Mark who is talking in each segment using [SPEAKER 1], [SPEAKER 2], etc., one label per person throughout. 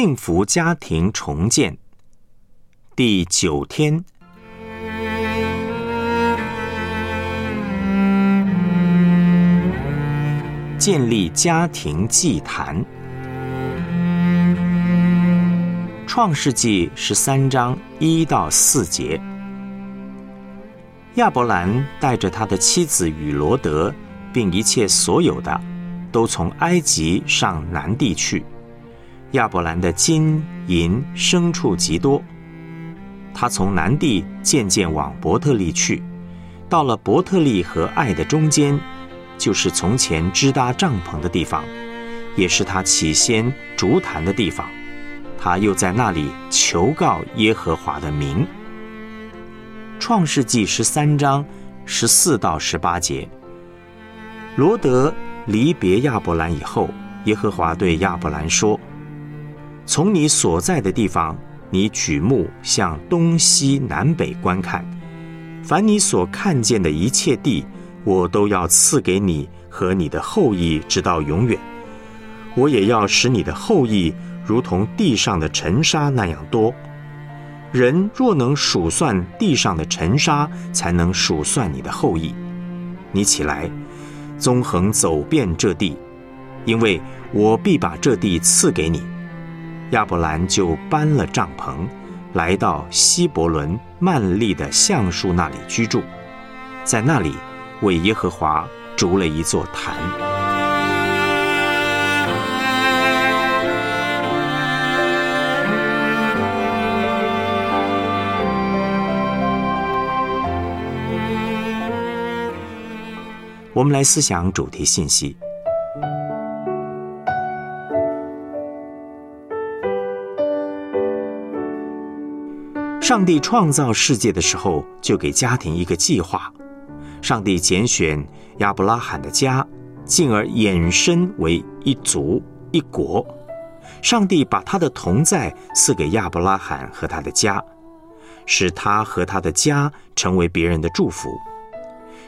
[SPEAKER 1] 幸福家庭重建第九天，建立家庭祭坛。创世纪十三章一到四节，亚伯兰带着他的妻子与罗德，并一切所有的，都从埃及上南地去。亚伯兰的金银牲畜极多，他从南地渐渐往伯特利去，到了伯特利和爱的中间，就是从前支搭帐篷的地方，也是他起先竹坛的地方。他又在那里求告耶和华的名。创世纪十三章十四到十八节，罗德离别亚伯兰以后，耶和华对亚伯兰说：“从你所在的地方，你举目向东西南北观看，凡你所看见的一切地，我都要赐给你和你的后裔，直到永远。我也要使你的后裔。”如同地上的尘沙那样多，人若能数算地上的尘沙，才能数算你的后裔。你起来，纵横走遍这地，因为我必把这地赐给你。亚伯兰就搬了帐篷，来到希伯伦曼利的橡树那里居住，在那里为耶和华筑了一座坛。我们来思想主题信息。上帝创造世界的时候，就给家庭一个计划。上帝拣选亚伯拉罕的家，进而衍生为一族一国。上帝把他的同在赐给亚伯拉罕和他的家，使他和他的家成为别人的祝福。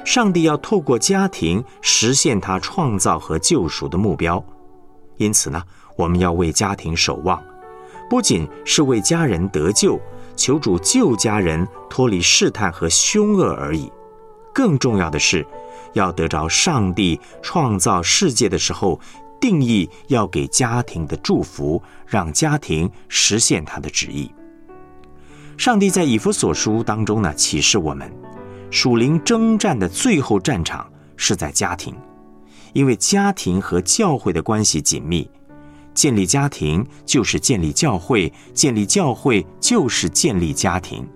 [SPEAKER 1] 上帝要透过家庭实现他创造和救赎的目标，因此呢，我们要为家庭守望，不仅是为家人得救，求主救家人脱离试探和凶恶而已，更重要的是，要得着上帝创造世界的时候定义要给家庭的祝福，让家庭实现他的旨意。上帝在以弗所书当中呢，启示我们。属灵征战的最后战场是在家庭，因为家庭和教会的关系紧密，建立家庭就是建立教会，建立教会就是建立家庭。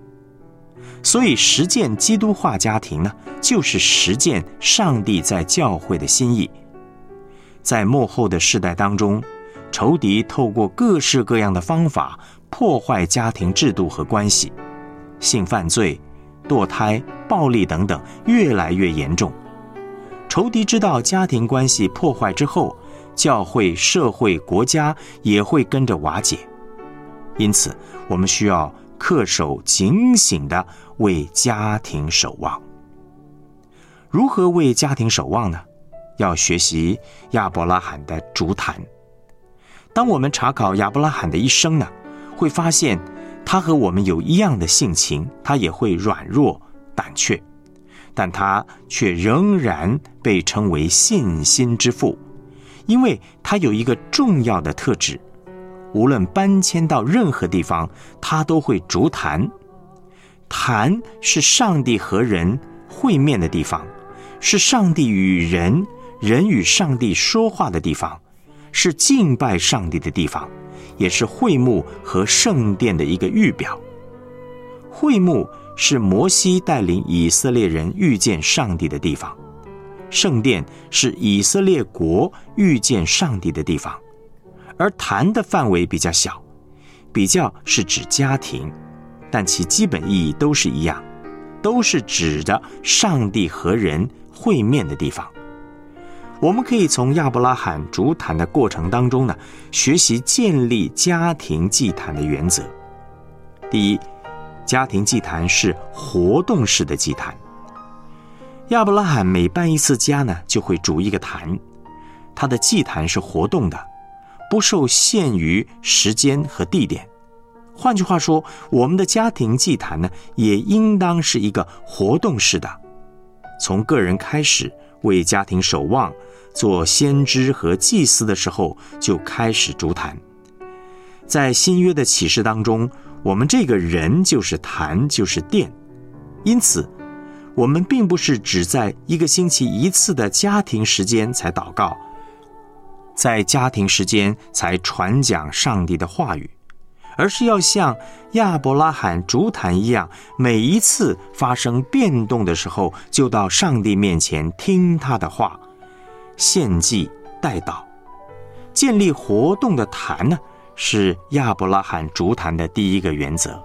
[SPEAKER 1] 所以，实践基督化家庭呢，就是实践上帝在教会的心意。在幕后的世代当中，仇敌透过各式各样的方法破坏家庭制度和关系，性犯罪。堕胎、暴力等等越来越严重，仇敌知道家庭关系破坏之后，教会、社会、国家也会跟着瓦解。因此，我们需要恪守警醒的为家庭守望。如何为家庭守望呢？要学习亚伯拉罕的竹坛。当我们查考亚伯拉罕的一生呢，会发现。他和我们有一样的性情，他也会软弱胆怯，但他却仍然被称为信心之父，因为它有一个重要的特质：无论搬迁到任何地方，它都会逐坛。坛是上帝和人会面的地方，是上帝与人、人与上帝说话的地方，是敬拜上帝的地方。也是会幕和圣殿的一个预表。会幕是摩西带领以色列人遇见上帝的地方，圣殿是以色列国遇见上帝的地方。而坛的范围比较小，比较是指家庭，但其基本意义都是一样，都是指着上帝和人会面的地方。我们可以从亚伯拉罕主坛的过程当中呢，学习建立家庭祭坛的原则。第一，家庭祭坛是活动式的祭坛。亚伯拉罕每搬一次家呢，就会筑一个坛，他的祭坛是活动的，不受限于时间和地点。换句话说，我们的家庭祭坛呢，也应当是一个活动式的，从个人开始为家庭守望、做先知和祭司的时候就开始烛坛。在新约的启示当中，我们这个人就是坛，就是殿，因此。我们并不是只在一个星期一次的家庭时间才祷告，在家庭时间才传讲上帝的话语，而是要像亚伯拉罕烛坛一样，每一次发生变动的时候，就到上帝面前听他的话，献祭代祷，建立活动的坛呢，是亚伯拉罕烛坛的第一个原则。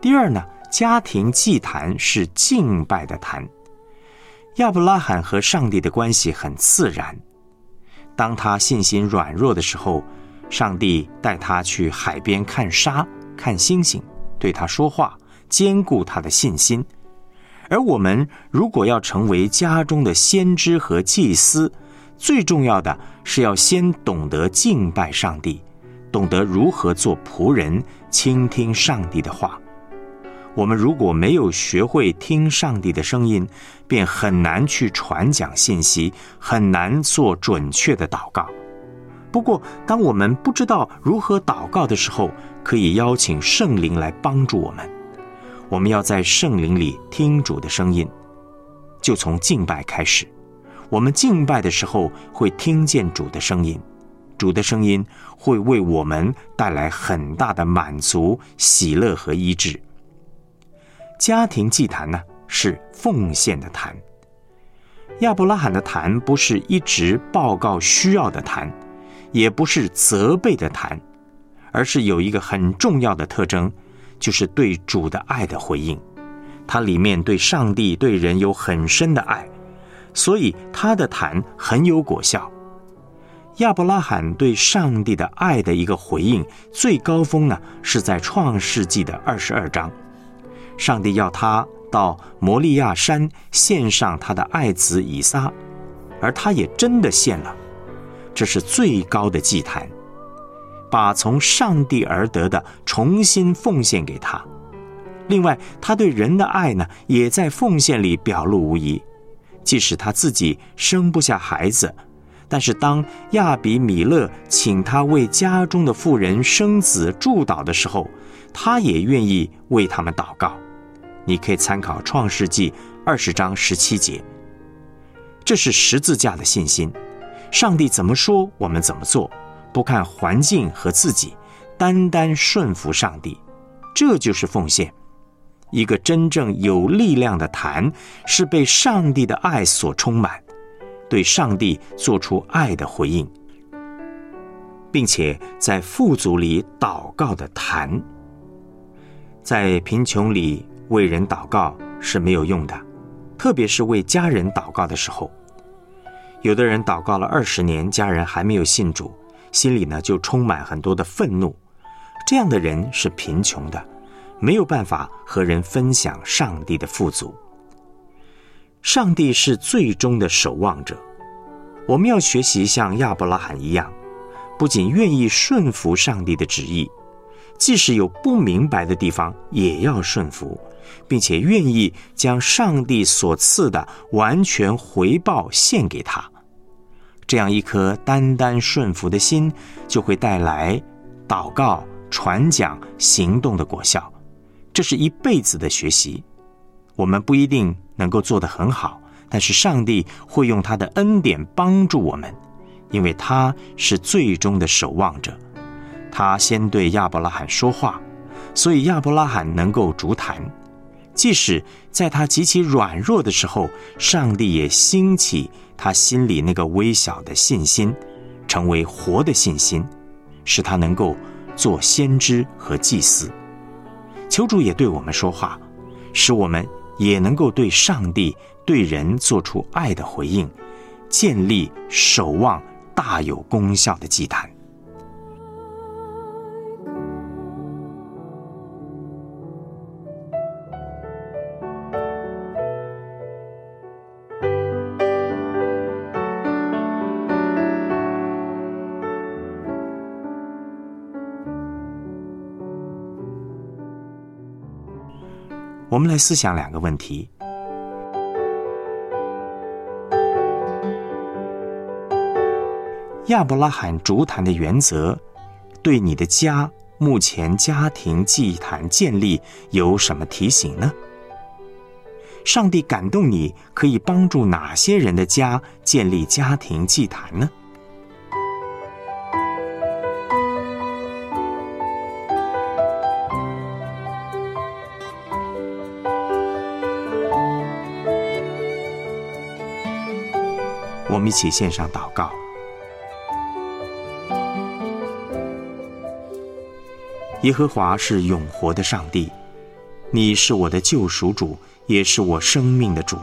[SPEAKER 1] 第二呢？家庭祭坛是敬拜的坛。亚伯拉罕和上帝的关系很自然。当他信心软弱的时候，上帝带他去海边看沙、看星星，对他说话，兼顾他的信心。而我们如果要成为家中的先知和祭司，最重要的是要先懂得敬拜上帝，懂得如何做仆人，倾听上帝的话。我们如果没有学会听上帝的声音，便很难去传讲信息，很难做准确的祷告。不过，当我们不知道如何祷告的时候，可以邀请圣灵来帮助我们。我们要在圣灵里听主的声音，就从敬拜开始。我们敬拜的时候会听见主的声音，主的声音会为我们带来很大的满足、喜乐和医治。家庭祭坛呢，是奉献的坛。亚伯拉罕的坛不是一直报告需要的坛，也不是责备的坛，而是有一个很重要的特征，就是对主的爱的回应。它里面对上帝、对人有很深的爱，所以他的坛很有果效。亚伯拉罕对上帝的爱的一个回应，最高峰呢，是在创世纪的二十二章。上帝要他到摩利亚山献上他的爱子以撒，而他也真的献了。这是最高的祭坛，把从上帝而得的重新奉献给他。另外，他对人的爱呢，也在奉献里表露无遗。即使他自己生不下孩子，但是当亚比米勒请他为家中的妇人生子祝祷的时候，他也愿意为他们祷告。你可以参考《创世纪》二十章十七节。这是十字架的信心。上帝怎么说，我们怎么做，不看环境和自己，单单顺服上帝，这就是奉献。一个真正有力量的坛，是被上帝的爱所充满，对上帝做出爱的回应，并且在富足里祷告的坛，在贫穷里。为人祷告是没有用的，特别是为家人祷告的时候。有的人祷告了二十年，家人还没有信主，心里呢就充满很多的愤怒。这样的人是贫穷的，没有办法和人分享上帝的富足。上帝是最终的守望者，我们要学习像亚伯拉罕一样，不仅愿意顺服上帝的旨意，即使有不明白的地方，也要顺服。并且愿意将上帝所赐的完全回报献给他，这样一颗单单顺服的心，就会带来祷告、传讲、行动的果效。这是一辈子的学习。我们不一定能够做得很好，但是上帝会用他的恩典帮助我们，因为他是最终的守望者。他先对亚伯拉罕说话，所以亚伯拉罕能够逐坛。即使在他极其软弱的时候，上帝也兴起他心里那个微小的信心，成为活的信心，使他能够做先知和祭司。求主也对我们说话，使我们也能够对上帝、对人做出爱的回应，建立守望大有功效的祭坛。我们来思想两个问题：亚伯拉罕烛坛的原则，对你的家目前家庭祭坛建立有什么提醒呢？上帝感动你，可以帮助哪些人的家建立家庭祭坛呢？一起献上祷告。耶和华是永活的上帝，你是我的救赎主。也是我生命的主，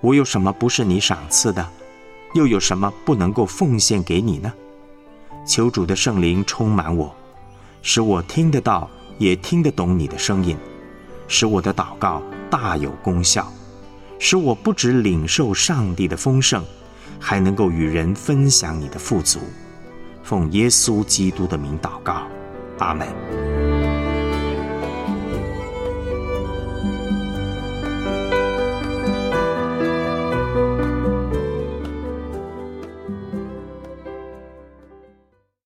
[SPEAKER 1] 我有什么不是你赏赐的？又有什么不能够奉献给你呢？求主的圣灵充满我，使我听得到，也听得懂你的声音，使我的祷告大有功效，使我不止领受上帝的丰盛，还能够与人分享你的富足。奉耶稣基督的名祷告，阿门。